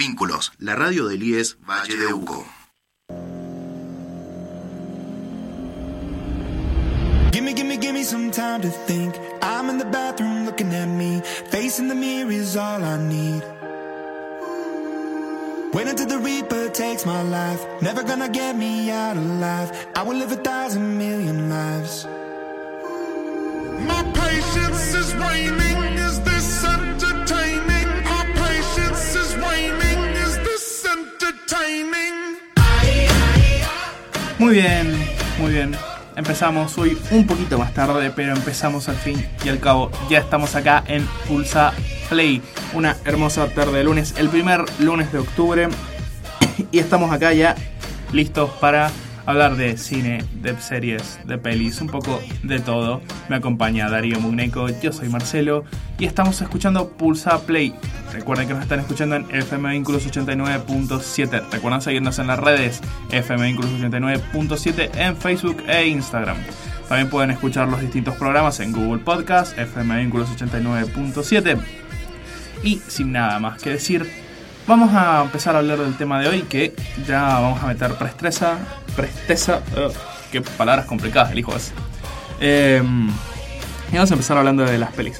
Vínculos, la radio del IES Valle de Uco. Gimme, gimme, gimme some time to think. I'm in the bathroom looking at me. Facing the mirror is all I need. Wait until the Reaper takes my life. Never gonna get me out alive. I will live a thousand million lives. My patience is waning. Muy bien, muy bien. Empezamos hoy un poquito más tarde, pero empezamos al fin y al cabo. Ya estamos acá en Pulsa Play, una hermosa tarde de lunes, el primer lunes de octubre. Y estamos acá ya listos para hablar de cine, de series, de pelis, un poco de todo. Me acompaña Darío Mugneco, yo soy Marcelo y estamos escuchando Pulsa Play. Recuerden que nos están escuchando en FM Vínculos 89.7. Recuerden seguirnos en las redes FM Vínculos 89.7 en Facebook e Instagram. También pueden escuchar los distintos programas en Google Podcast, FM Vínculos 89.7. Y sin nada más que decir, vamos a empezar a hablar del tema de hoy que ya vamos a meter presteza, presteza, ugh, qué palabras complicadas elijo ese. Eh, y vamos a empezar hablando de las pelis.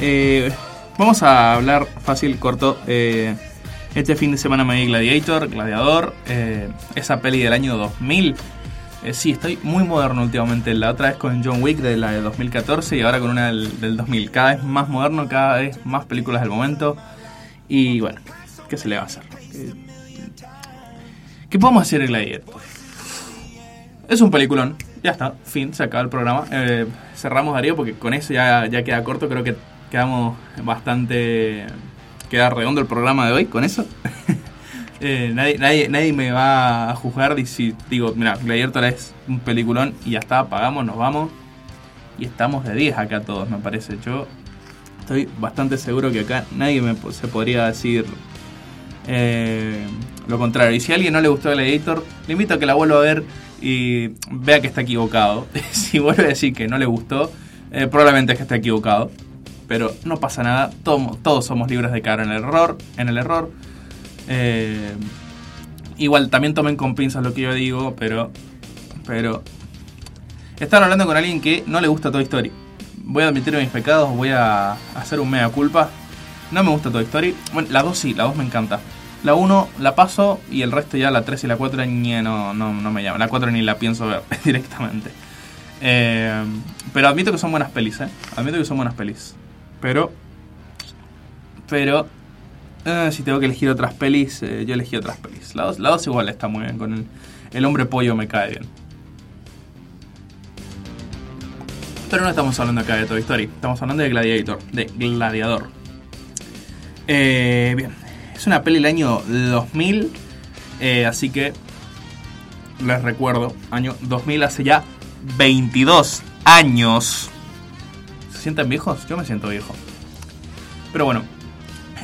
Eh, vamos a hablar fácil, corto. este fin de semana me vi Gladiator, Gladiador, eh, esa peli del año 2000. Eh, sí, estoy muy moderno últimamente. La otra vez con John Wick de la de 2014 y ahora con una del, del 2000. Cada vez más moderno, cada vez más películas del momento. Y bueno, ¿qué se le va a hacer? ¿Qué, podemos hacer el Gladiator? Es un peliculón. Ya está, fin, se acaba el programa. Cerramos Darío porque con eso ya, ya queda corto. Creo que quedamos bastante. Queda redondo el programa de hoy con eso. Eh, nadie, nadie, nadie me va a juzgar y si digo, mira, Gladiator es un peliculón y ya está, pagamos, nos vamos. Y estamos de 10 acá todos, me parece. Yo estoy bastante seguro que acá nadie me, se podría decir eh, lo contrario. Y si a alguien no le gustó Gladiator, le invito a que la vuelva a ver y vea que está equivocado. si vuelve a decir que no le gustó, eh, probablemente es que está equivocado. Pero no pasa nada, todos, somos libres de caer en el error. En el error. Eh, igual también tomen con pinzas lo que yo digo, pero. Pero. Están hablando con alguien que no le gusta Toy Story. Voy a admitir mis pecados, voy a hacer un mea culpa. No me gusta Toy Story. Bueno, la 2 sí, la 2 me encanta. La 1 la paso y el resto ya, la 3 y la 4 ni, no, no, no me llaman. La 4 ni la pienso ver directamente. Eh, pero admito que son buenas pelis, ¿eh? Admito que son buenas pelis. Pero. Pero. eh, si tengo que elegir otras pelis, eh, yo elegí otras pelis. La 2 la dos igual está muy bien. Con el, el hombre pollo me cae bien. Pero no estamos hablando acá de Toy Story. Estamos hablando de Gladiator. De Gladiador. Eh, bien. Es una peli del año 2000. eh, así que. Les recuerdo. Año 2000 hace ya 22 años. ¿Se sienten viejos? Yo me siento viejo. Pero bueno.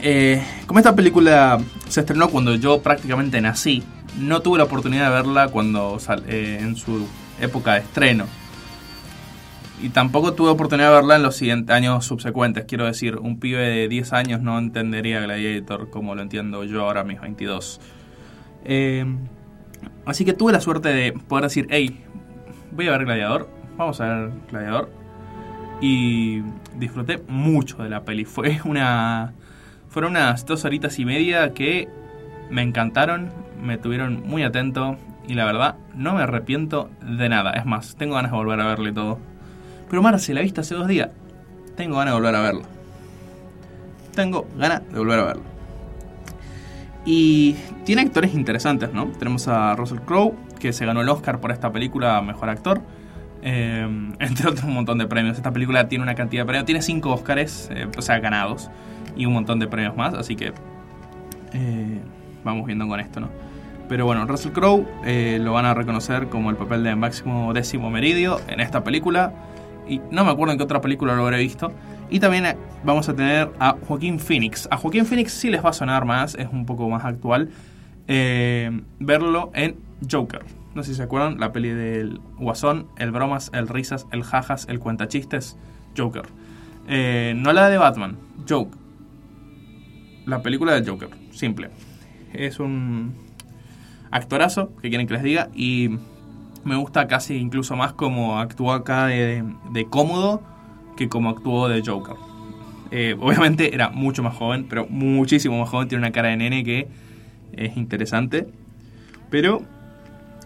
eh, como esta película se estrenó cuando yo prácticamente nací, no tuve la oportunidad de verla cuando sal- eh, en su época de estreno. Y tampoco tuve oportunidad de verla en los siguientes años subsecuentes. Quiero decir, un pibe de 10 años no entendería Gladiator como lo entiendo yo ahora mis 22. Eh, así que tuve la suerte de poder decir, hey, voy a ver Gladiador, vamos a ver Gladiador. Y disfruté mucho de la peli. Fue una. Fueron unas dos horitas y media que me encantaron, me tuvieron muy atento y la verdad no me arrepiento de nada. Es más, tengo ganas de volver a verle todo. Pero Marce, la viste hace dos días. Tengo ganas de volver a verlo. Tengo ganas de volver a verlo. Y tiene actores interesantes, ¿no? Tenemos a Russell Crowe, que se ganó el Oscar por esta película Mejor Actor. Eh, entre otros un montón de premios. Esta película tiene una cantidad de premios. Tiene cinco Oscars, eh, o sea, ganados. Y un montón de premios más. Así que eh, vamos viendo con esto, ¿no? Pero bueno, Russell Crowe eh, lo van a reconocer como el papel de Máximo Décimo Meridio en esta película. Y no me acuerdo en qué otra película lo habré visto. Y también eh, vamos a tener a Joaquín Phoenix. A Joaquín Phoenix sí les va a sonar más, es un poco más actual. verlo en Joker. No sé si se acuerdan, la peli del Guasón, el Bromas, el Risas, el Jajas, el Cuentachistes, Joker. Eh, no la de Batman, Joke. La película de Joker, simple. es un actorazo, que quieren que les diga, y me gusta casi incluso más como actuó acá de, de cómodo que como actuó de Joker. Eh, obviamente era mucho más joven, pero muchísimo más joven, tiene una cara de nene que es interesante, pero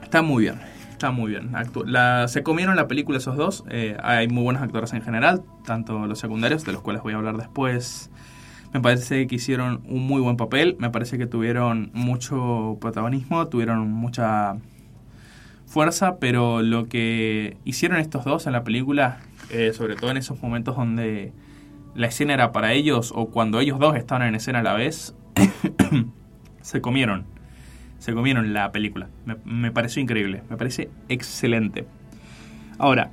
está muy bien, está muy bien. La, se comieron la película esos dos, eh, hay muy buenos actores en general, tanto los secundarios, de los cuales voy a hablar después. Me parece que hicieron un muy buen papel, me parece que tuvieron mucho protagonismo, tuvieron mucha fuerza, pero lo que hicieron estos dos en la película, eh, sobre todo en esos momentos donde la escena era para ellos o cuando ellos dos estaban en escena a la vez, se comieron. Se comieron la película. Me, me pareció increíble, me parece excelente. Ahora,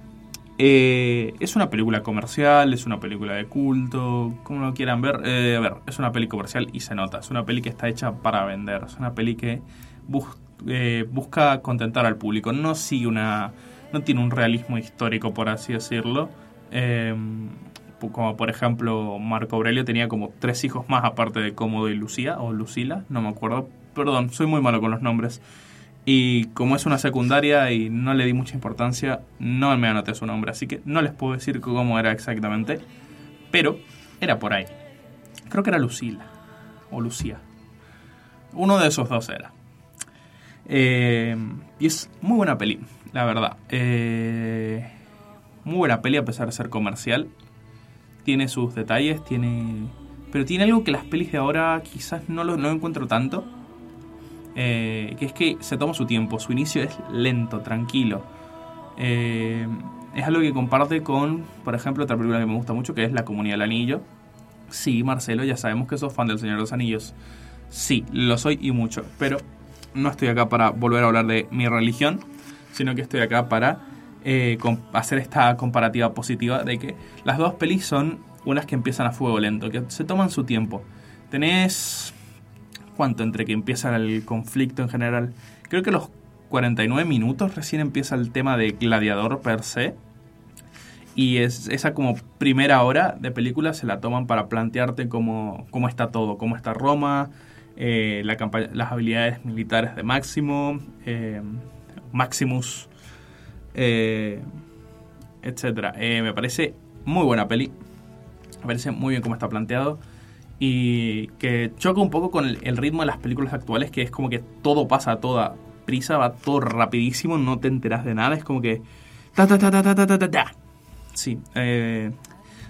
eh, es una película comercial, es una película de culto, como lo quieran ver. Eh, a ver, es una peli comercial y se nota. Es una peli que está hecha para vender. Es una peli que bus- eh, busca contentar al público. No sigue una. No tiene un realismo histórico, por así decirlo. Como por ejemplo, Marco Aurelio tenía como tres hijos más aparte de Cómodo y Lucía, o Lucila, no me acuerdo. Perdón, soy muy malo con los nombres. Y como es una secundaria y no le di mucha importancia, no me anoté su nombre, así que no les puedo decir cómo era exactamente, pero era por ahí. Creo que era Lucila o Lucía. Uno de esos dos era. Eh, y es muy buena peli, la verdad. Eh, muy buena peli a pesar de ser comercial. Tiene sus detalles, tiene... Pero tiene algo que las pelis de ahora quizás no lo no lo encuentro tanto. Eh, que es que se toma su tiempo, su inicio es lento, tranquilo. Eh, es algo que comparte con, por ejemplo, otra película que me gusta mucho, que es La Comunidad del Anillo. Sí, Marcelo, ya sabemos que sos fan del Señor de los Anillos. Sí, lo soy y mucho, pero no estoy acá para volver a hablar de mi religión, sino que estoy acá para eh, hacer esta comparativa positiva de que las dos pelis son unas que empiezan a fuego lento, que se toman su tiempo. Tenés cuánto entre que empieza el conflicto en general. Creo que los 49 minutos recién empieza el tema de Gladiador per se. Y es, esa como primera hora de película se la toman para plantearte cómo, cómo está todo, cómo está Roma, eh, las habilidades militares de Máximo, eh, Maximus, eh, etc. me parece muy buena peli. Me parece muy bien cómo está planteado y que choca un poco con el, ritmo de las películas actuales, que es como que todo pasa a toda prisa, va todo rapidísimo, no te enteras de nada, es como que... Ta, ta, ta, ta, ta, ta, ta, ta. Sí, eh,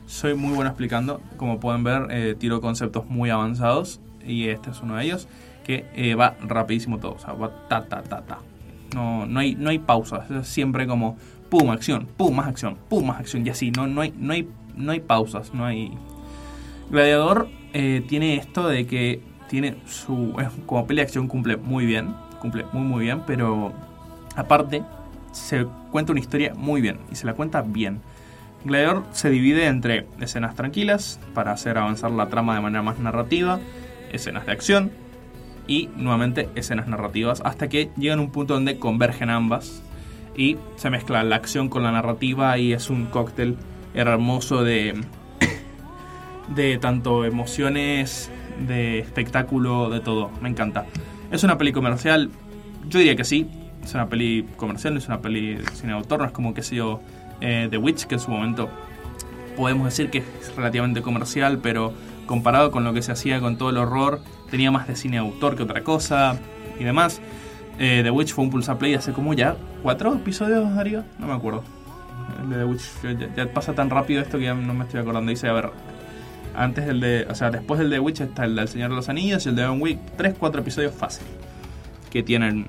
soy muy bueno explicando, como pueden ver, eh, tiro conceptos muy avanzados y este es uno de ellos, que eh, va rapidísimo todo, o sea, va ta, ta, ta, ta. No, no, hay, no hay pausas, es siempre como pum, acción, pum, más acción, pum, más acción, y así, no, no, no, hay, no hay pausas, no hay... Gladiador eh, tiene esto de que tiene su. como peli de acción cumple muy bien. Cumple muy muy bien. Pero aparte, se cuenta una historia muy bien. Y se la cuenta bien. Gladiador se divide entre escenas tranquilas para hacer avanzar la trama de manera más narrativa, escenas de acción y nuevamente escenas narrativas hasta que llegan a un punto donde convergen ambas y se mezcla la acción con la narrativa y es un cóctel hermoso de de tanto emociones, de espectáculo, de todo. Me encanta. ¿Es una peli comercial? Yo diría que sí. Es una peli comercial, no es una peli de cine autor, no es como, qué sé yo, eh, The Witch, que en su momento podemos decir que es relativamente comercial, pero comparado con lo que se hacía con todo el horror, tenía más de cine autor que otra cosa y demás. Eh, The Witch fue un Pulsar Play hace como ya cuatro episodios, Darío, no me acuerdo. El de The Witch ya, ya pasa tan rápido esto que ya no me estoy acordando. Dice, a ver, antes del de, o sea, después del de Witch está el del Señor de los Anillos y el de John Wick, 3, 4 episodios fácil. Que tienen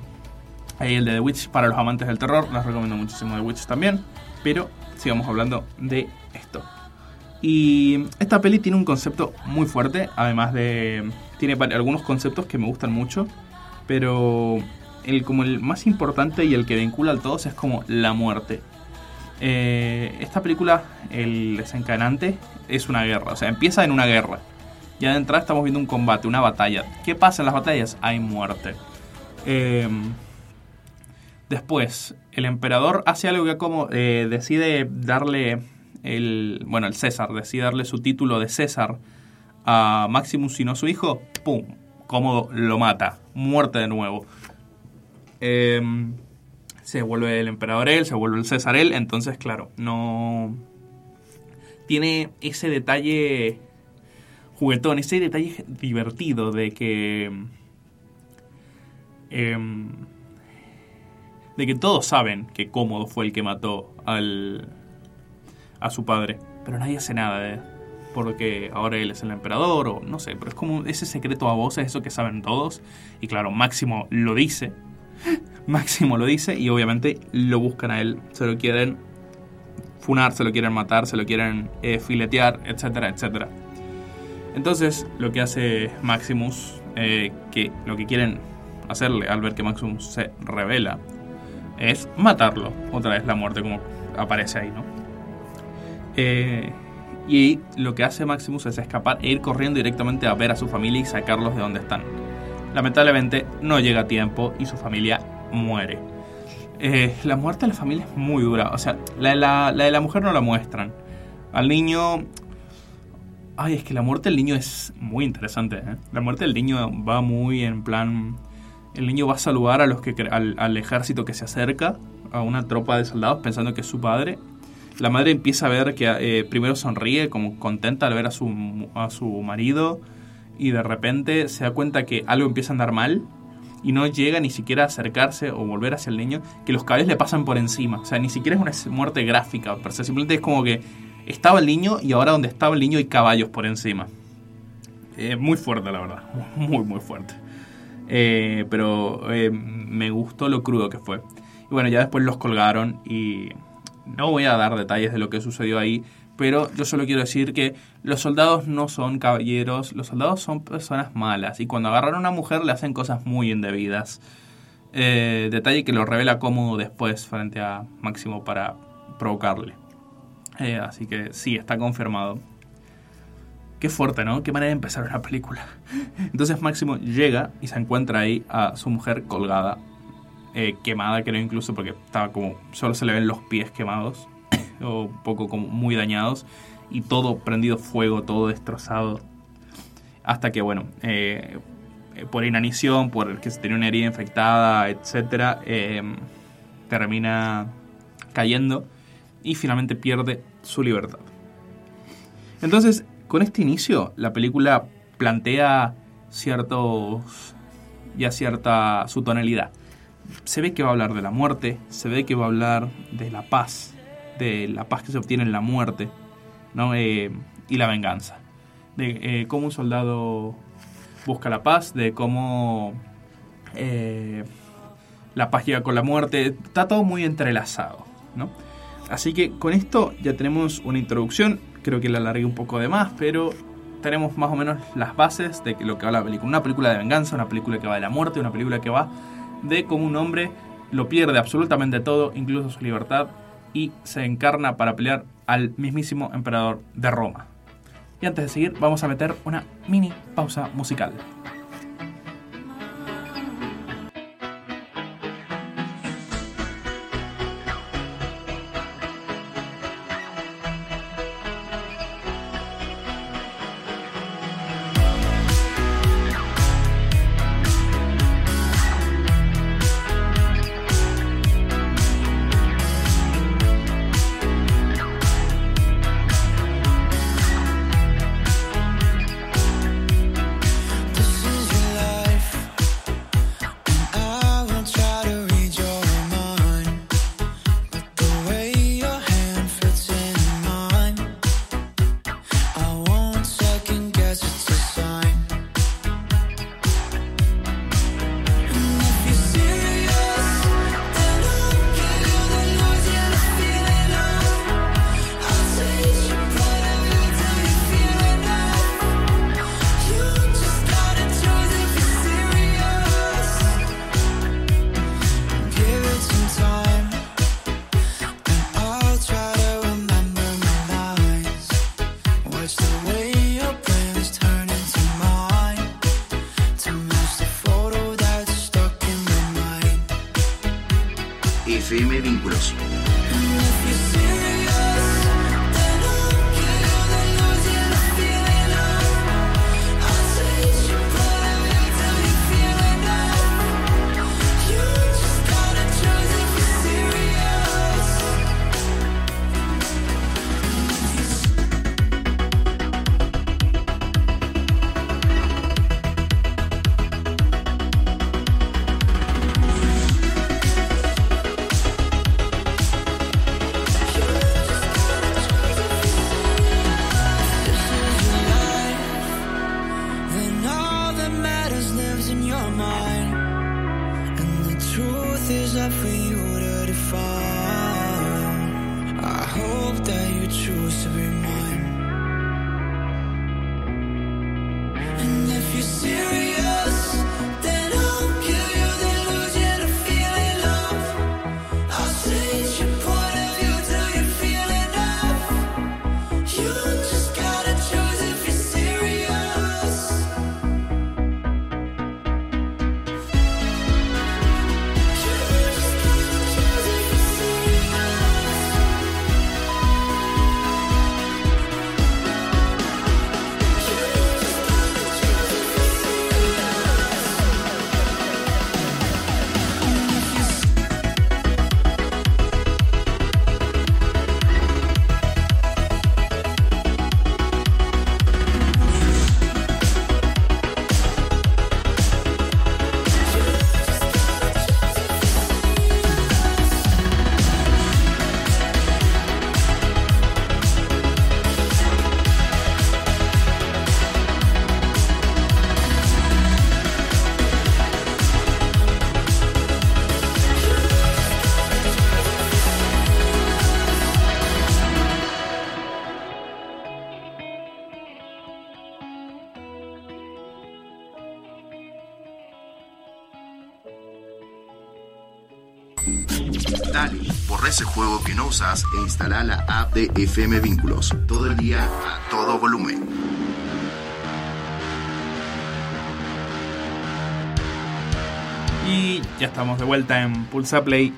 ahí el de The Witch para los amantes del terror, les recomiendo muchísimo The Witch también, pero sigamos hablando de esto. Y esta peli tiene un concepto muy fuerte, además de tiene algunos conceptos que me gustan mucho, pero el como el más importante y el que vincula a todos es como la muerte. Eh, esta película, el desencadenante, es una guerra. O sea, empieza en una guerra. Ya de estamos viendo un combate, una batalla. ¿Qué pasa en las batallas? Hay muerte. Eh, después, el emperador hace algo que como eh, decide darle el... Bueno, el César decide darle su título de César a Maximus y no su hijo. ¡Pum! Cómodo lo mata. Muerte de nuevo. Em, se vuelve el emperador él, se vuelve el César él, entonces claro, no... Tiene ese detalle juguetón, ese detalle divertido de que... em, de que todos saben que Cómodo fue el que mató al, a su padre, pero nadie hace nada de porque ahora él es el emperador o no sé, pero es como ese secreto a voces, eso que saben todos. Y claro, Máximo lo dice, Máximo lo dice y obviamente lo buscan a él, se lo quieren funar, se lo quieren matar, se lo quieren eh, filetear, etcétera, etcétera. Entonces lo que hace Maximus, eh, que lo que quieren hacerle al ver que Maximus se revela, es matarlo. Otra vez la muerte como aparece ahí, ¿no? Eh, y lo que hace Maximus es escapar e ir corriendo directamente a ver a su familia y sacarlos de donde están. Lamentablemente no llega a tiempo y su familia muere. Eh, la muerte de la familia es muy dura. O sea, la de la, mujer no la muestran. Al niño... Ay, es que la muerte del niño es muy interesante. ¿eh? La muerte del niño va muy en plan... El niño va a saludar a los que, al, al ejército que se acerca, a una tropa de soldados pensando que es su padre la madre empieza a ver que eh, primero sonríe como contenta al ver a su, a su marido y de repente se da cuenta que algo empieza a andar mal y no llega ni siquiera a acercarse o volver hacia el niño, que los caballos le pasan por encima. O sea, ni siquiera es una muerte gráfica, pero simplemente es como que estaba el niño y ahora donde estaba el niño hay caballos por encima. Eh, muy fuerte, la verdad. Muy, muy fuerte. Eh, pero me gustó lo crudo que fue. Y bueno, ya después los colgaron y no voy a dar detalles de lo que sucedió ahí, pero yo solo quiero decir que los soldados no son caballeros, los soldados son personas malas y cuando agarran a una mujer le hacen cosas muy indebidas. Eh, detalle que lo revela cómodo después frente a Máximo para provocarle. Eh, así que sí, está confirmado. Qué fuerte, ¿no? Qué manera de empezar una película. Entonces Máximo llega y se encuentra ahí a su mujer colgada eh, quemada, creo incluso, porque estaba como. Solo se le ven los pies quemados, o un poco como muy dañados, y todo prendido fuego, todo destrozado. Hasta que, bueno, eh, por inanición, por que se tenía una herida infectada, etcétera, em, termina cayendo y finalmente pierde su libertad. Entonces, con este inicio, la película plantea ciertos. ya cierta su tonalidad se ve que va a hablar de la muerte, se ve que va a hablar de la paz, de la paz que se obtiene en la muerte, ¿no? Eh, y la venganza. De eh, cómo un soldado busca la paz, de cómo eh, la paz llega con la muerte. Está todo muy entrelazado, ¿no? Así que con esto ya tenemos una introducción. Creo que la alargué un poco de más, pero tenemos más o menos las bases de lo que va la película. Una película de venganza, una película que va de la muerte, una película que va de cómo un hombre lo pierde absolutamente todo, incluso su libertad, y se encarna para pelear al mismísimo emperador de Roma. Y antes de seguir, vamos a meter una mini pausa musical. E instala la app de FM Vínculos. Todo el día, a todo volumen. Y ya estamos de vuelta en Pulsa Play.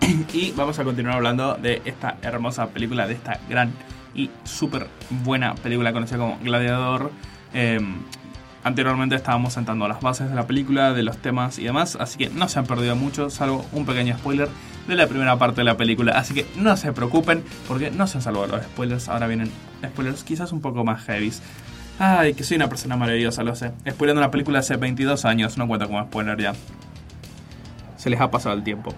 Y vamos a continuar hablando de esta hermosa película, de esta gran y súper buena película conocida como Gladiador. Eh, anteriormente estábamos sentando las bases de la película, de los temas y demás, así que no se han perdido mucho, salvo un pequeño spoiler de la primera parte de la película. Así que no se preocupen, porque no se han salvado los spoilers. Ahora vienen spoilers quizás un poco más heavies. Ay, que soy una persona maravillosa, lo sé. Spoileando una película hace 22 años, no cuento como spoiler ya. Se les ha pasado el tiempo.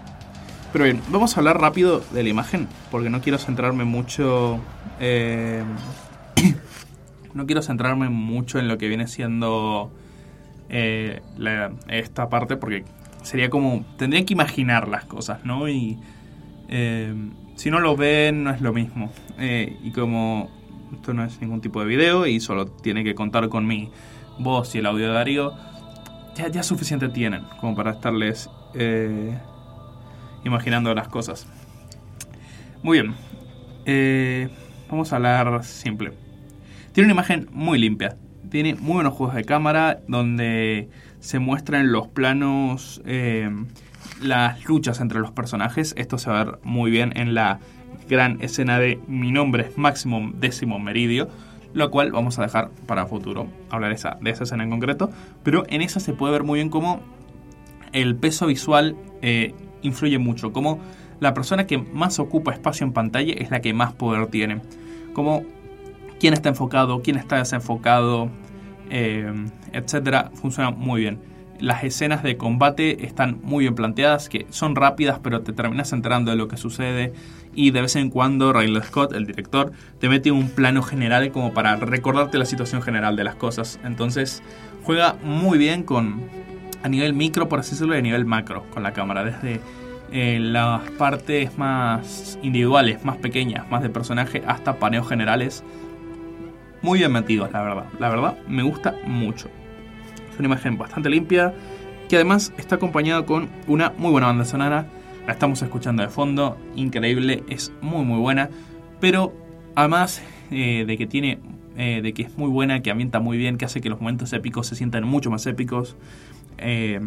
Pero bien, vamos a hablar rápido de la imagen, porque no quiero centrarme mucho. eh, no quiero centrarme mucho en lo que viene siendo eh, esta parte, porque sería como. Tendrían que imaginar las cosas, ¿no? Y. eh, si no lo ven, no es lo mismo. Eh, y como esto no es ningún tipo de video y solo tiene que contar con mi voz y el audio de Darío, ya, suficiente tienen como para estarles imaginando las cosas. Muy bien. Vamos a hablar simple. Tiene una imagen muy limpia. Tiene muy buenos juegos de cámara donde se muestran los planos, eh, las luchas entre los personajes. Esto se va a ver muy bien en la gran escena de Mi nombre es Máximo Décimo Meridio, lo cual vamos a dejar para futuro hablar de esa, de esa escena en concreto. Pero en esa se puede ver muy bien cómo el peso visual eh, influye mucho, como la persona que más ocupa espacio en pantalla es la que más poder tiene. Como quién está enfocado, quién está desenfocado, eh, etcétera, funciona muy bien. Las escenas de combate están muy bien planteadas, que son rápidas, pero te terminas enterando de lo que sucede. Y de vez en cuando Riley Scott, el director, te mete un plano general como para recordarte la situación general de las cosas. Entonces, juega muy bien con a nivel micro, por así decirlo, y a nivel macro con la cámara. Desde eh, las partes más individuales, más pequeñas, más de personaje, hasta paneos generales. Muy bien metidos, la verdad. La verdad, me gusta mucho. Es una imagen bastante limpia, que además está acompañada con una muy buena banda sonora. La estamos escuchando de fondo, increíble, es muy muy buena. Pero además eh, de que tiene, eh, de que es muy buena, que ambienta muy bien, que hace que los momentos épicos se sientan mucho más épicos. Eh,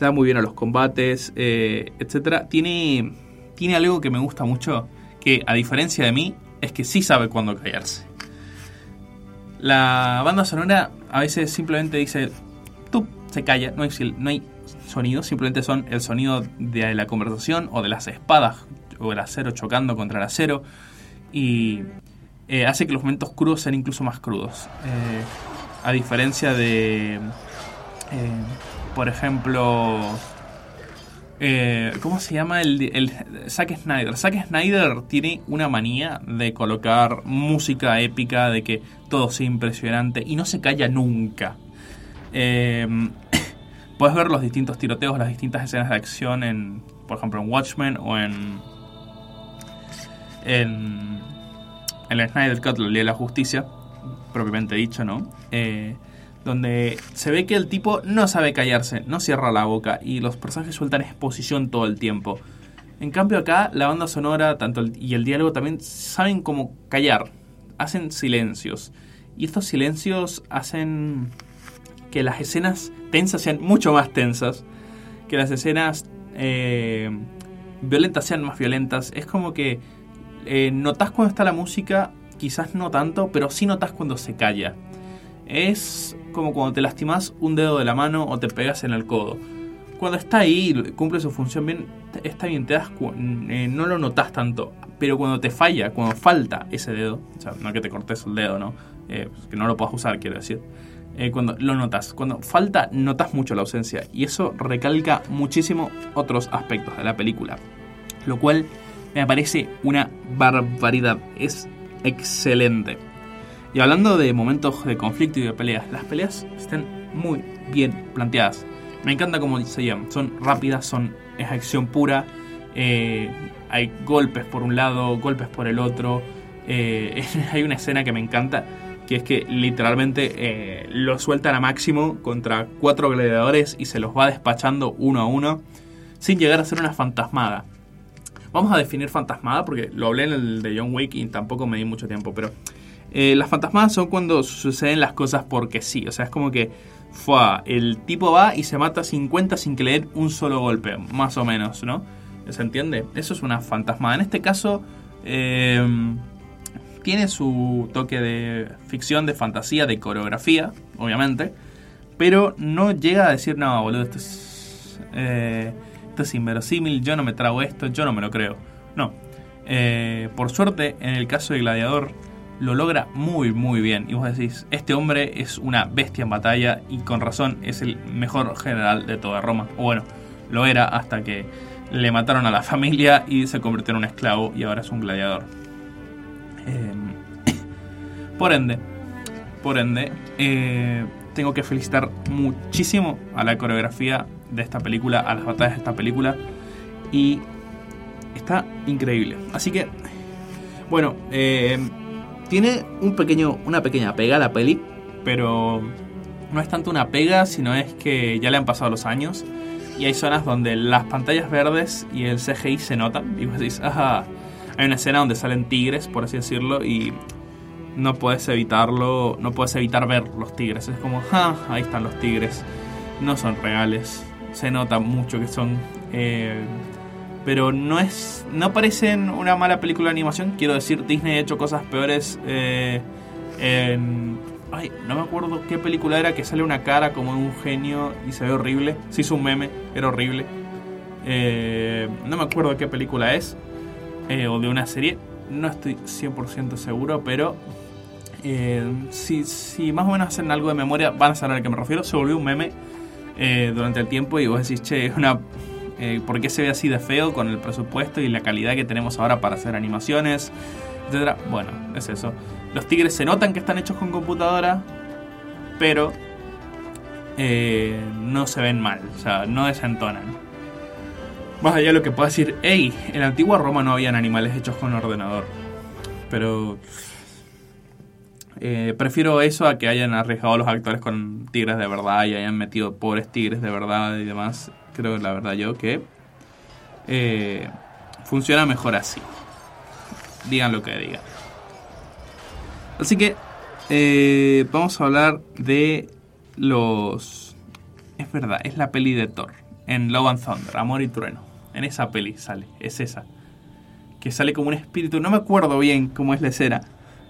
da muy bien a los combates, etcétera. Tiene, tiene algo que me gusta mucho, que a diferencia de mí, es que sí sabe cuándo callarse. La banda sonora a veces simplemente dice, tú, se calla, no hay, no hay sonido, simplemente son el sonido de la conversación o de las espadas o el acero chocando contra el acero y eh, hace que los momentos crudos sean incluso más crudos. Eh, a diferencia de, eh, por ejemplo, eh, ¿cómo se llama el, el Zack Snyder? Zack Snyder tiene una manía de colocar música épica, de que todo sea impresionante y no se calla nunca. eh, puedes ver los distintos tiroteos, las distintas escenas de acción en, por ejemplo, en Watchmen o en en, en el Snyder Cut, la Ley de la Justicia, propiamente dicho, ¿no? Eh, donde se ve que el tipo no sabe callarse, no cierra la boca y los personajes sueltan exposición todo el tiempo. En cambio acá la banda sonora tanto y el diálogo también saben cómo callar, hacen silencios y estos silencios hacen que las escenas tensas sean mucho más tensas, que las escenas eh, violentas sean más violentas. Es como que eh, notas cuando está la música, quizás no tanto, pero sí notas cuando se calla. Es como cuando te lastimas un dedo de la mano o te pegas en el codo. Cuando está ahí cumple su función bien, está bien, te das eh, no lo notas tanto. Pero cuando te falla, cuando falta ese dedo, o sea, no que te cortes el dedo, ¿no? Eh, que no lo puedas usar, quiero decir. Eh, cuando lo notas, cuando falta, notas mucho la ausencia. Y eso recalca muchísimo otros aspectos de la película. Lo cual me parece una barbaridad. Es excelente. Y hablando de momentos de conflicto y de peleas, las peleas están muy bien planteadas. Me encanta cómo se llaman. Son rápidas, son es acción pura. eh, hay golpes por un lado, golpes por el otro. eh, hay una escena que me encanta, que es que literalmente eh, lo sueltan a máximo contra cuatro gladiadores y se los va despachando uno a uno, sin llegar a ser una fantasmada. Vamos a definir fantasmada porque lo hablé en el de John Wick y tampoco me di mucho tiempo, pero eh, las fantasmadas son cuando suceden las cosas porque sí, o sea, es como que fue el tipo va y se mata 50 sin que le den un solo golpe, más o menos, ¿no? ¿Se entiende? Eso es una fantasmada. En este caso, eh, tiene su toque de ficción, de fantasía, de coreografía, obviamente, pero no llega a decir, no, boludo, esto es, eh, esto es inverosímil, yo no me trago esto, yo no me lo creo. No. Eh, por suerte, en el caso de Gladiador, lo logra muy, muy bien. Y vos decís, este hombre es una bestia en batalla y con razón es el mejor general de toda Roma. O bueno, lo era hasta que le mataron a la familia y se convirtió en un esclavo y ahora es un gladiador. Eh, por ende, por ende, eh, tengo que felicitar muchísimo a la coreografía de esta película, a las batallas de esta película. Y está increíble. Así que, bueno, eh, tiene un pequeño, una pequeña pega la peli, pero no es tanto una pega, sino es que ya le han pasado los años y hay zonas donde las pantallas verdes y el CGI se notan y vos decís, ajá, hay una escena donde salen tigres, por así decirlo, y no puedes evitarlo, no puedes evitar ver los tigres. Es como, ah, ahí están los tigres, no son reales, se nota mucho que son... eh, pero no es no parecen una mala película de animación. Quiero decir Disney ha hecho cosas peores eh, en ay no me acuerdo qué película era que sale una cara como un genio y se ve horrible. Se hizo un meme era horrible. Eh, no me acuerdo qué película es eh, o de una serie. No estoy 100% seguro pero eh, si, si más o menos hacen algo de memoria van a saber a qué me refiero. Se volvió un meme eh, durante el tiempo y vos decís che es una eh, por qué se ve así de feo con el presupuesto y la calidad que tenemos ahora para hacer animaciones, etcétera. Bueno, es eso. Los tigres se notan que están hechos con computadora, pero eh, no se ven mal, o sea, no desentonan. Más allá de lo que pueda decir, hey, en la antigua Roma no habían animales hechos con ordenador, pero eh, prefiero eso a que hayan arriesgado los actores con tigres de verdad y hayan metido pobres tigres de verdad y demás. Creo, la verdad, yo que eh, funciona mejor así. Digan lo que digan. Así que eh, vamos a hablar de los... Es verdad, es la peli de Thor. En Love and Thunder, Amor y Trueno. En esa peli sale, es esa. Que sale como un espíritu. No me acuerdo bien cómo es la escena.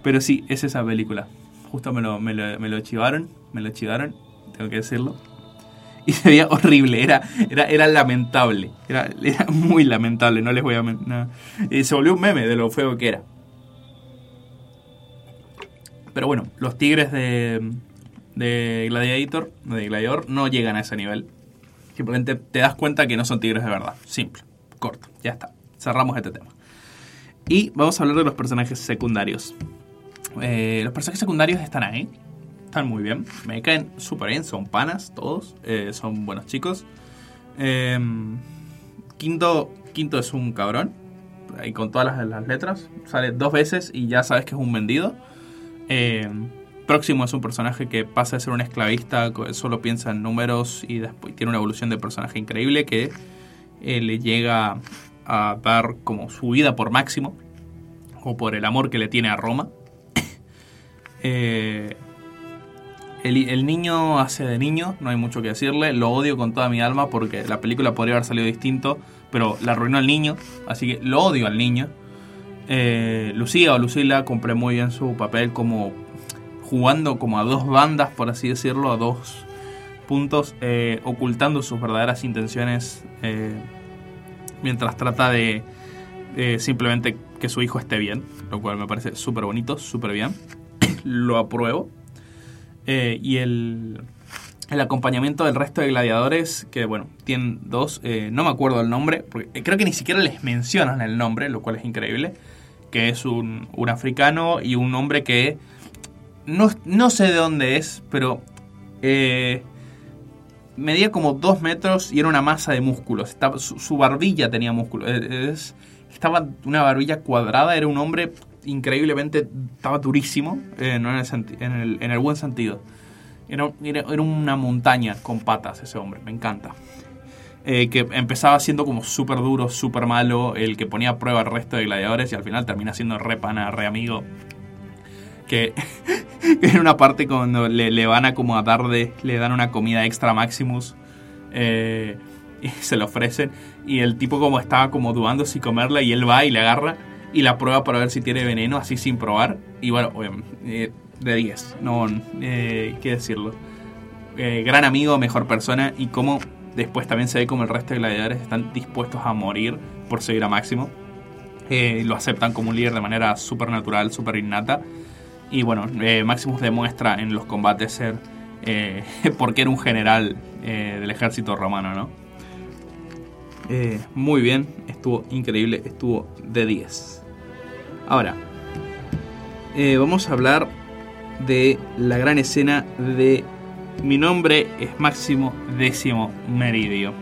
Pero sí, es esa película. Justo me lo, me lo, me lo chivaron. Me lo chivaron, tengo que decirlo. Y se veía horrible, era, era, era lamentable. Era, era muy lamentable, no les voy a... no. Y se volvió un meme de lo feo que era. Pero bueno, los tigres de, de Gladiator, de Gladiador, no llegan a ese nivel. Simplemente te das cuenta que no son tigres de verdad. Simple, corto, ya está. Cerramos este tema. Y vamos a hablar de los personajes secundarios. Eh, los personajes secundarios están ahí. están muy bien. Me caen súper bien, son panas todos, eh, son buenos chicos. Eh, quinto, quinto es un cabrón, ahí con todas las, las letras. Sale dos veces y ya sabes que es un vendido. Eh, próximo es un personaje que pasa de ser un esclavista, solo piensa en números y después tiene una evolución de personaje increíble que eh, le llega a dar como su vida por máximo o por el amor que le tiene a Roma. Eh, el, niño hace de niño, no hay mucho que decirle. Lo odio con toda mi alma porque la película podría haber salido distinto, pero la arruinó el niño, así que lo odio al niño. Eh, Lucía o Lucila cumple muy bien su papel como jugando como a dos bandas, por así decirlo, a dos puntos, eh, ocultando sus verdaderas intenciones eh, mientras trata de simplemente que su hijo esté bien, lo cual me parece súper bonito, súper bien. Lo apruebo. Eh, y el, el acompañamiento del resto de gladiadores, que bueno, tienen dos, eh, no me acuerdo el nombre, eh, creo que ni siquiera les mencionan el nombre, lo cual es increíble, que es un, un africano y un hombre que no, no sé de dónde es, pero medía como dos metros y era una masa de músculos. Estaba, su, barbilla tenía músculos. Es- estaba una barbilla cuadrada, era un hombre increíblemente, estaba durísimo, eh, no en el, en, el, en el buen sentido. Era, era, era una montaña con patas ese hombre, me encanta. Eh, que empezaba siendo como súper duro, súper malo, el que ponía a prueba al resto de gladiadores y al final termina siendo re pana, re amigo. Que en una parte cuando le, le van a como a dar de, le dan una comida extra a Maximus eh, y se lo ofrecen y el tipo como estaba como dudando si comerla y él va y le agarra y la prueba para ver si tiene veneno así sin probar y bueno, eh, de 10, no, eh, qué decirlo. Eh, gran amigo, mejor persona y como después también se ve como el resto de gladiadores están dispuestos a morir por seguir a Máximo. Eh, lo aceptan como un líder de manera súper natural, súper innata. Y bueno, Maximus demuestra en los combates ser porque era un general del ejército romano, ¿no? Muy bien, estuvo increíble, estuvo de 10. Ahora, eh, vamos a hablar de la gran escena de Mi nombre es Máximo Décimo Meridio.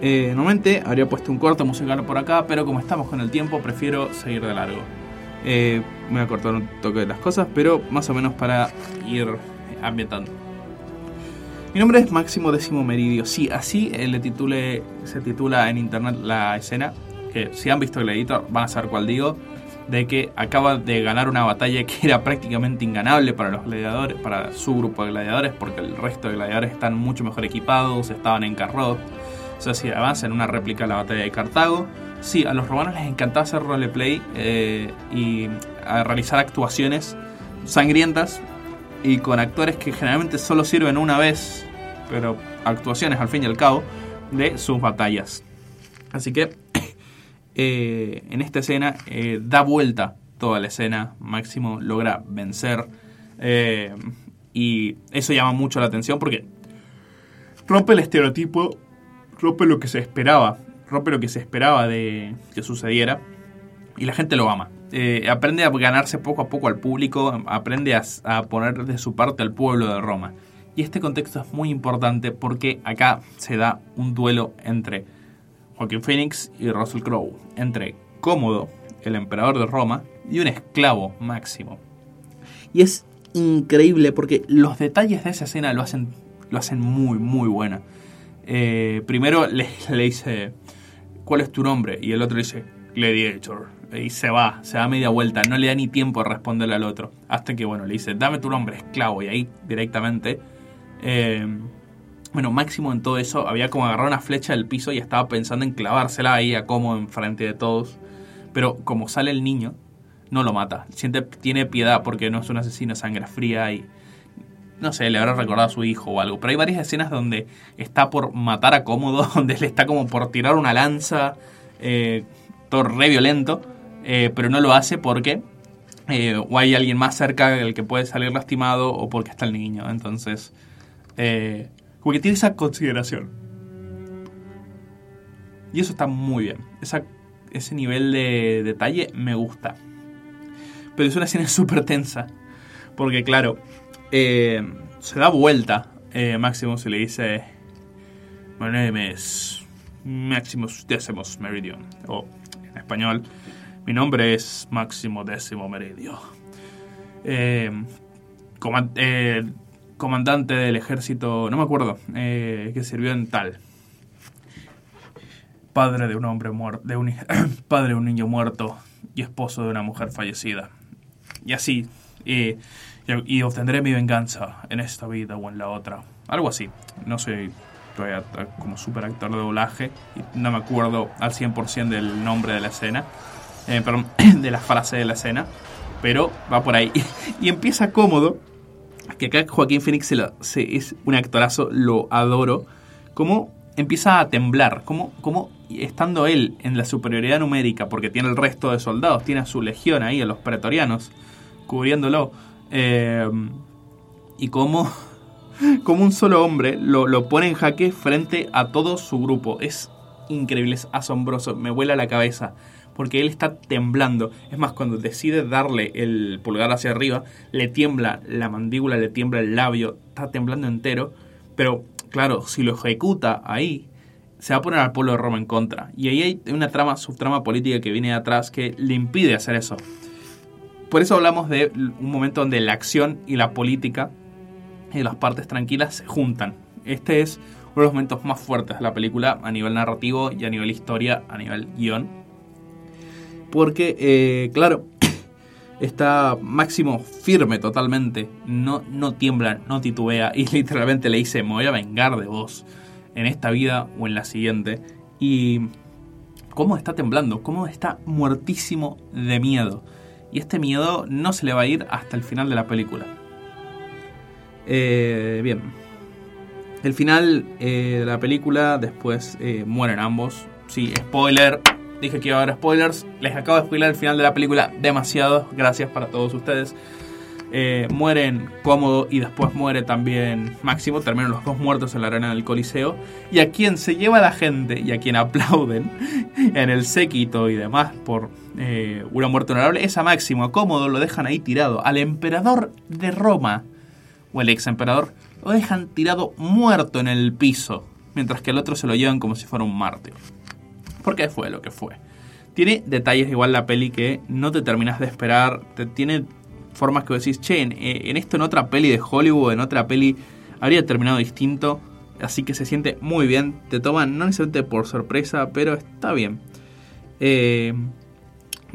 Eh, normalmente habría puesto un corte musical por acá, pero como estamos con el tiempo, prefiero seguir de largo. Eh, voy a cortar un toque de las cosas, pero más o menos para ir ambientando. Mi nombre es Máximo Décimo Meridio. Sí, así eh, le se titula en internet la escena. Que si han visto el editor van a saber cuál digo. De que acaba de ganar una batalla que era prácticamente inganable para los gladiadores, para su grupo de gladiadores, porque el resto de gladiadores están mucho mejor equipados, estaban en carrot. O sea, si avanza en una réplica de la batalla de Cartago. Sí, a los romanos les encantaba hacer roleplay eh, y a realizar actuaciones sangrientas y con actores que generalmente solo sirven una vez, pero actuaciones al fin y al cabo, de sus batallas. Así que eh, en esta escena eh, da vuelta toda la escena, Máximo logra vencer eh, y eso llama mucho la atención porque rompe el estereotipo, rompe lo que se esperaba, rompe lo que se esperaba de que sucediera y la gente lo ama. Aprende a ganarse poco a poco al público, aprende a poner de su parte al pueblo de Roma. Y este contexto es muy importante porque acá se da un duelo entre Joaquin Phoenix y Russell Crowe, entre Cómodo, el emperador de Roma, y un esclavo máximo. Y es increíble porque los detalles de esa escena lo hacen, lo hacen muy, muy buena. Eh, primero le, le dice, ¿cuál es tu nombre? Y el otro le dice, Gladiator. Y se va, se da media vuelta, no le da ni tiempo a responderle al otro. Hasta que, bueno, le dice, dame tu nombre, esclavo. Y ahí directamente... eh, bueno, Máximo en todo eso había como agarrado una flecha del piso y estaba pensando en clavársela ahí a como enfrente de todos. Pero como sale el niño, no lo mata. Siente, tiene piedad porque no es un asesino sangre fría y no sé, le habrá recordado a su hijo o algo. Pero hay varias escenas donde está por matar a Cómodo, donde le está como por tirar una lanza, eh, todo re violento, eh, pero no lo hace porque eh, o hay alguien más cerca del que puede salir lastimado o porque está el niño. Entonces, eh, como que tiene esa consideración. Y eso está muy bien. Ese nivel de detalle me gusta. Pero es una escena súper tensa. Porque claro, eh, se da vuelta eh, Maximus le dice: My name is Maximus Decimus Meridian. O en español, mi nombre es Máximo Décimo Meridio. Eh, eh, comandante del ejército, no me acuerdo, eh, que sirvió en tal. Padre de un hombre muerto, de un, padre de un niño muerto y esposo de una mujer fallecida. Y así, y, obtendré mi venganza en esta vida o en la otra. Algo así. No soy todavía como super actor de doblaje no me acuerdo al 100% del nombre de la escena, eh, perdón, de la frase de la escena, pero va por ahí. Y empieza cómodo, que acá Joaquín Phoenix es un actorazo, lo adoro, como empieza a temblar, como, como estando él en la superioridad numérica, porque tiene el resto de soldados, tiene a su legión ahí, a los pretorianos, cubriéndolo, eh, y como, como un solo hombre lo, lo pone en jaque frente a todo su grupo. Es increíble, es asombroso, me vuela la cabeza. Porque él está temblando. Es más, cuando decide darle el pulgar hacia arriba, le tiembla la mandíbula, le tiembla el labio, está temblando entero. Pero, claro, si lo ejecuta ahí, se va a poner al pueblo de Roma en contra. Y ahí hay una trama, subtrama política que viene de atrás que le impide hacer eso. Por eso hablamos de un momento donde la acción y la política y las partes tranquilas se juntan. Este es uno de los momentos más fuertes de la película a nivel narrativo y a nivel historia, a nivel guion. Porque, eh, claro, está Máximo firme totalmente, no, no tiembla, no titubea y literalmente le dice, me voy a vengar de vos en esta vida o en la siguiente. Y cómo está temblando, cómo está muertísimo de miedo. Y este miedo no se le va a ir hasta el final de la película. Eh, bien. El final eh, de la película, después eh, mueren ambos. Sí, spoiler. Dije que iba a haber spoilers. Les acabo de spoiler el final de la película demasiado. Gracias para todos ustedes. Eh, mueren Cómodo y después muere también Máximo. Terminan los dos muertos en la arena del Coliseo. Y a quien se lleva la gente y a quien aplauden en el séquito y demás por eh, una muerte honorable es a Máximo. A Cómodo lo dejan ahí tirado. Al emperador de Roma, o el ex emperador, lo dejan tirado muerto en el piso. Mientras que al otro se lo llevan como si fuera un mártir. Porque fue lo que fue. Tiene detalles igual la peli que no te terminas de esperar. Te, tiene formas que decís, che, en, en esto en otra peli de Hollywood, en otra peli, habría terminado distinto. Así que se siente muy bien. Te toman, no necesariamente por sorpresa, pero está bien. Eh,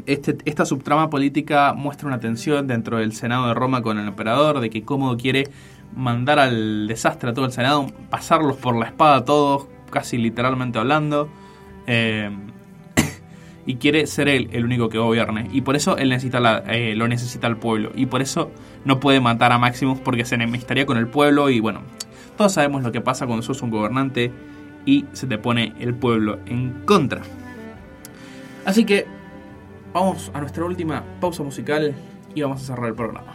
este, esta subtrama política muestra una tensión dentro del Senado de Roma con el emperador, de que cómodo quiere mandar al desastre a todo el Senado, pasarlos por la espada a todos, casi literalmente hablando. Eh, y quiere ser él el único que gobierne. Y por eso él necesita la- eh, lo necesita el pueblo. Y por eso no puede matar a Maximus porque se enemistaría con el pueblo. Y bueno, todos sabemos lo que pasa cuando sos un gobernante y se te pone el pueblo en contra. Así que vamos a nuestra última pausa musical y vamos a cerrar el programa.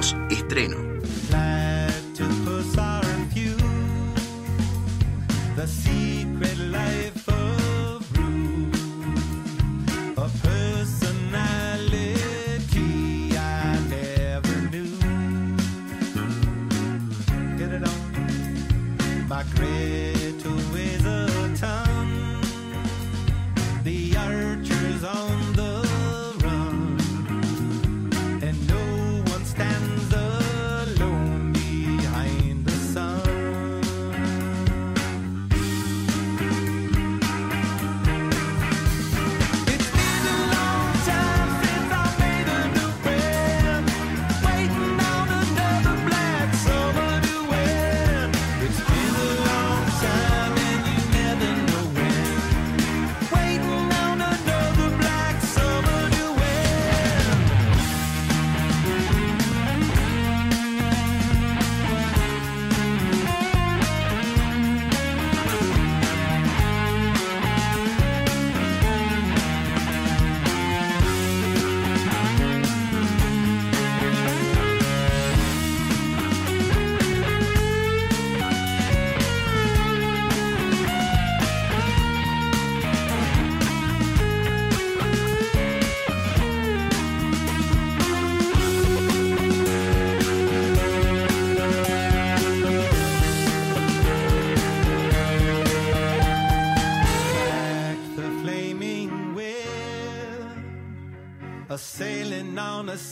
Vínculos,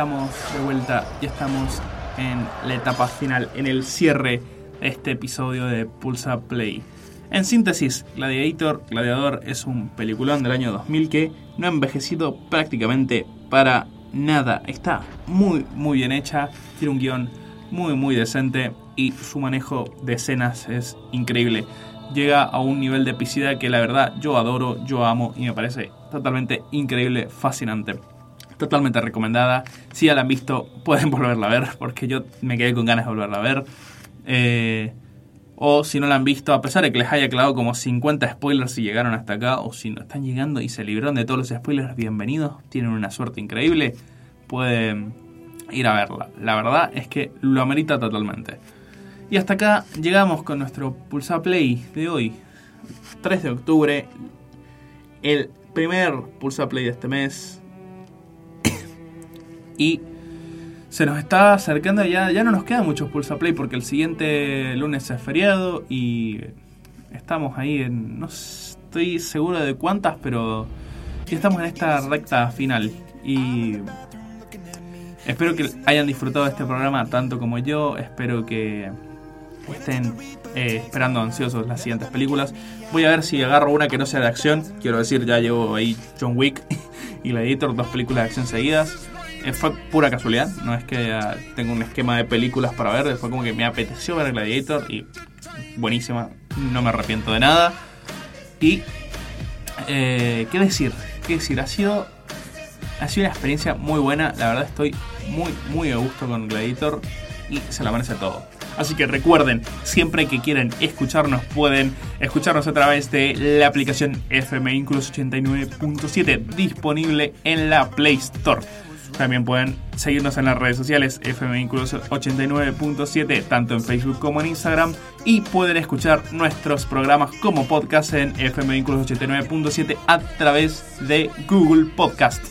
Estamos de vuelta, ya estamos en la etapa final, en el cierre de este episodio de Pulsa Play. En síntesis, Gladiator, Gladiador es un peliculón del año 2000 que no ha envejecido prácticamente para nada. Está muy, muy bien hecha, tiene un guion muy, muy decente y su manejo de escenas es increíble. Llega a un nivel de epicidad que la verdad yo adoro, yo amo y me parece totalmente increíble, fascinante totalmente recomendada. Si ya la han visto, pueden volverla a ver, porque yo me quedé con ganas de volverla a ver. Eh, o si no la han visto, a pesar de que les haya clavado como 50 spoilers si llegaron hasta acá, o si no están llegando y se libraron de todos los spoilers, bienvenidos, tienen una suerte increíble, pueden ir a verla. La verdad es que lo amerita totalmente. Y hasta acá llegamos con nuestro Pulsa Play de hoy, 3 de octubre, el primer Pulsa Play de este mes, y se nos está acercando ya, ya no nos quedan muchos Pulsa Play porque el siguiente lunes es feriado y estamos ahí en, no estoy seguro de cuántas, pero estamos en esta recta final y espero que hayan disfrutado de este programa tanto como yo, espero que estén eh, esperando ansiosos las siguientes películas. Voy a ver si agarro una que no sea de acción, quiero decir, ya llevo ahí John Wick y Gladiator, dos películas de acción seguidas. Eh, fue pura casualidad, no es que ah, tengo un esquema de películas para ver, fue como que me apeteció ver Gladiator y buenísima, no me arrepiento de nada. Y, eh, ¿qué decir? ¿Qué decir? Ha sido, ha sido una experiencia muy buena, la verdad estoy muy, muy a gusto con Gladiator y se la merece todo. Así que recuerden, siempre que quieran escucharnos, pueden escucharnos a través de la aplicación FM Incluso 89.7 disponible en la Play Store. También pueden seguirnos en las redes sociales FM Incluso 89.7, tanto en Facebook como en Instagram. Y pueden escuchar nuestros programas como podcast en FM Incluso 89.7 a través de Google Podcast.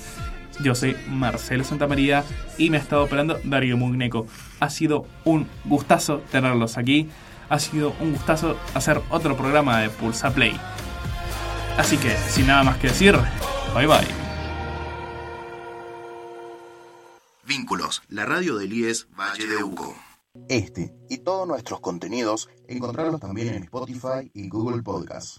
Yo soy Marcelo Santamaría y me ha estado operando Darío Mugneco. Ha sido un gustazo tenerlos aquí. Ha sido un gustazo hacer otro programa de Pulsa Play. Así que, sin nada más que decir, bye bye. Vínculos, la radio del IES Valle de Uco. Este y todos nuestros contenidos encontrarlos también en Spotify y Google Podcast.